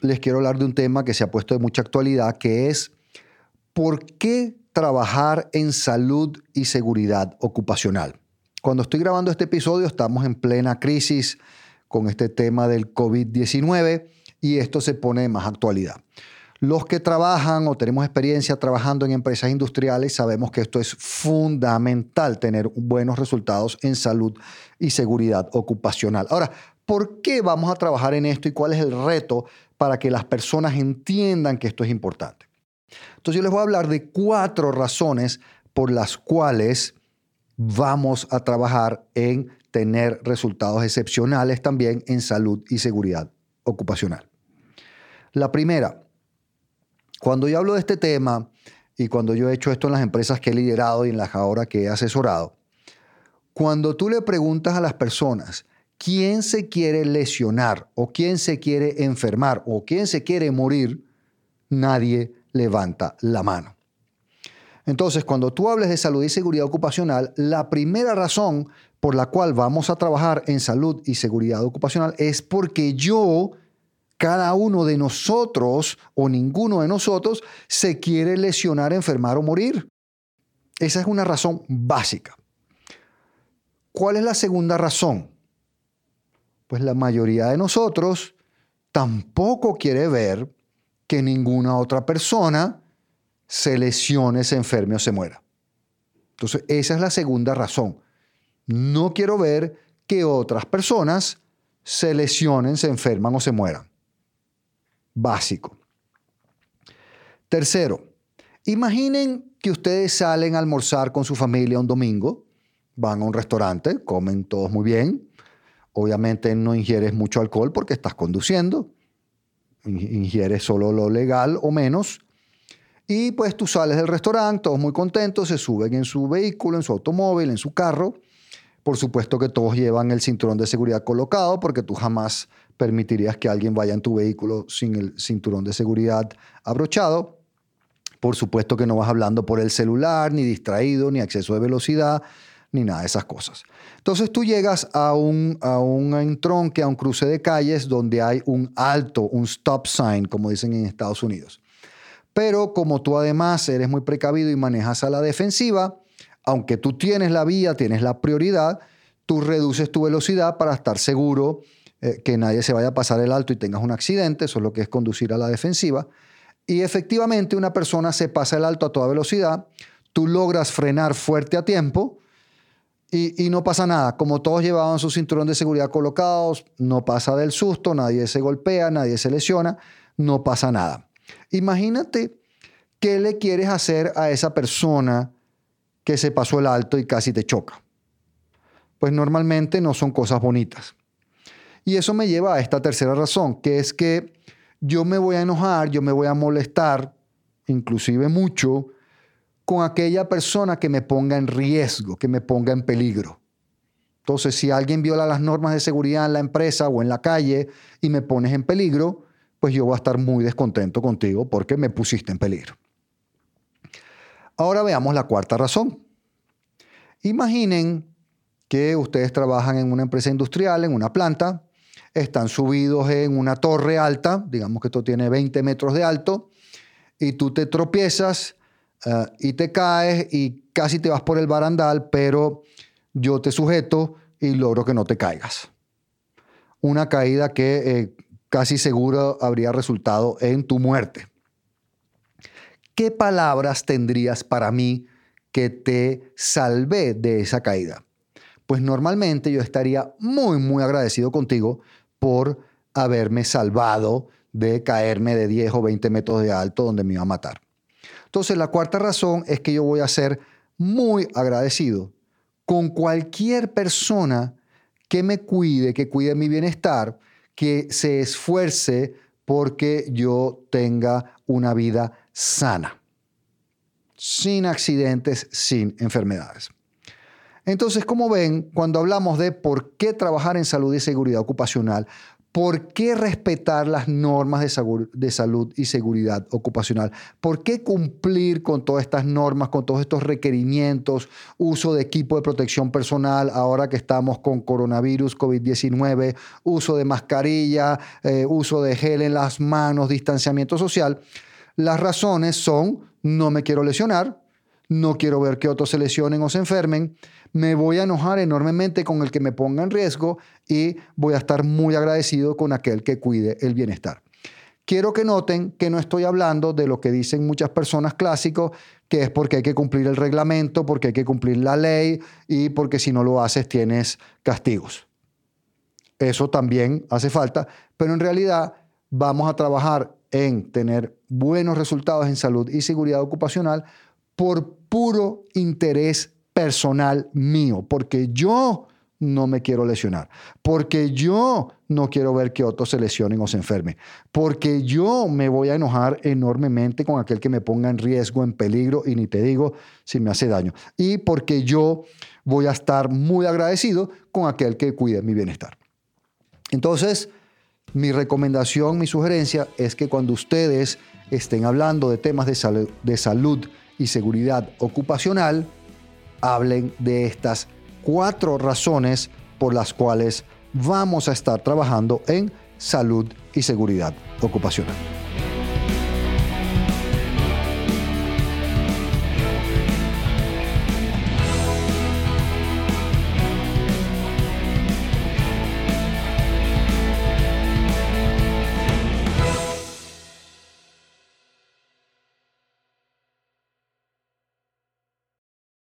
les quiero hablar de un tema que se ha puesto de mucha actualidad, que es ¿por qué trabajar en salud y seguridad ocupacional? Cuando estoy grabando este episodio estamos en plena crisis con este tema del COVID-19 y esto se pone de más actualidad. Los que trabajan o tenemos experiencia trabajando en empresas industriales sabemos que esto es fundamental, tener buenos resultados en salud y seguridad ocupacional. Ahora, ¿por qué vamos a trabajar en esto y cuál es el reto para que las personas entiendan que esto es importante? Entonces yo les voy a hablar de cuatro razones por las cuales vamos a trabajar en tener resultados excepcionales también en salud y seguridad ocupacional. La primera, cuando yo hablo de este tema y cuando yo he hecho esto en las empresas que he liderado y en las ahora que he asesorado, cuando tú le preguntas a las personas, ¿quién se quiere lesionar o quién se quiere enfermar o quién se quiere morir? Nadie levanta la mano. Entonces, cuando tú hables de salud y seguridad ocupacional, la primera razón por la cual vamos a trabajar en salud y seguridad ocupacional es porque yo, cada uno de nosotros o ninguno de nosotros se quiere lesionar, enfermar o morir. Esa es una razón básica. ¿Cuál es la segunda razón? Pues la mayoría de nosotros tampoco quiere ver que ninguna otra persona se lesione, se enferme o se muera. Entonces, esa es la segunda razón. No quiero ver que otras personas se lesionen, se enferman o se mueran. Básico. Tercero, imaginen que ustedes salen a almorzar con su familia un domingo, van a un restaurante, comen todos muy bien, obviamente no ingieres mucho alcohol porque estás conduciendo, ingieres solo lo legal o menos, y pues tú sales del restaurante, todos muy contentos, se suben en su vehículo, en su automóvil, en su carro. Por supuesto que todos llevan el cinturón de seguridad colocado porque tú jamás permitirías que alguien vaya en tu vehículo sin el cinturón de seguridad abrochado. Por supuesto que no vas hablando por el celular, ni distraído, ni exceso de velocidad, ni nada de esas cosas. Entonces tú llegas a un, a un entronque, a un cruce de calles donde hay un alto, un stop sign, como dicen en Estados Unidos. Pero como tú además eres muy precavido y manejas a la defensiva, aunque tú tienes la vía, tienes la prioridad, tú reduces tu velocidad para estar seguro eh, que nadie se vaya a pasar el alto y tengas un accidente, eso es lo que es conducir a la defensiva. Y efectivamente una persona se pasa el alto a toda velocidad, tú logras frenar fuerte a tiempo y, no pasa nada. Como todos llevaban su cinturón de seguridad colocados, no pasa del susto, nadie se golpea, nadie se lesiona, no pasa nada. Imagínate qué le quieres hacer a esa persona que se pasó el alto y casi te choca. Pues normalmente no son cosas bonitas. Y eso me lleva a esta tercera razón, que es que yo me voy a enojar, yo me voy a molestar, inclusive mucho, con aquella persona que me ponga en riesgo, que me ponga en peligro. Entonces, si alguien viola las normas de seguridad en la empresa o en la calle y me pones en peligro, pues yo voy a estar muy descontento contigo porque me pusiste en peligro. Ahora veamos la cuarta razón. Imaginen que ustedes trabajan en una empresa industrial, en una planta, están subidos en una torre alta, digamos que esto tiene 20 metros de alto, y tú te tropiezas eh, y te caes y casi te vas por el barandal, pero yo te sujeto y logro que no te caigas. Una caída que eh, casi seguro habría resultado en tu muerte. ¿Qué palabras tendrías para mí que te salvé de esa caída? Pues normalmente yo estaría muy, muy agradecido contigo por haberme salvado de caerme de 10 o 20 metros de alto donde me iba a matar. Entonces la cuarta razón es que yo voy a ser muy agradecido con cualquier persona que me cuide, que cuide mi bienestar que se esfuerce porque yo tenga una vida sana, sin accidentes, sin enfermedades. Entonces, como ven, cuando hablamos de por qué trabajar en salud y seguridad ocupacional, ¿Por qué respetar las normas de, salud y seguridad ocupacional? ¿Por qué cumplir con todas estas normas, con todos estos requerimientos, uso de equipo de protección personal, ahora que estamos con coronavirus, COVID-19, uso de mascarilla, eh, uso de gel en las manos, distanciamiento social? Las razones son, no me quiero lesionar, no quiero ver que otros se lesionen o se enfermen, me voy a enojar enormemente con el que me ponga en riesgo y voy a estar muy agradecido con aquel que cuide el bienestar. Quiero que noten que no estoy hablando de lo que dicen muchas personas clásicos, que es porque hay que cumplir el reglamento, porque hay que cumplir la ley y porque si no lo haces tienes castigos. Eso también hace falta, pero en realidad vamos a trabajar en tener buenos resultados en salud y seguridad ocupacional por puro interés personal mío, porque yo no me quiero lesionar, porque yo no quiero ver que otros se lesionen o se enfermen, porque yo me voy a enojar enormemente con aquel que me ponga en riesgo, en peligro, y ni te digo si me hace daño, y porque yo voy a estar muy agradecido con aquel que cuide mi bienestar. Entonces, mi recomendación, mi sugerencia es que cuando ustedes estén hablando de temas de salud, de salud y seguridad ocupacional, hablen de estas cuatro razones por las cuales vamos a estar trabajando en salud y seguridad ocupacional.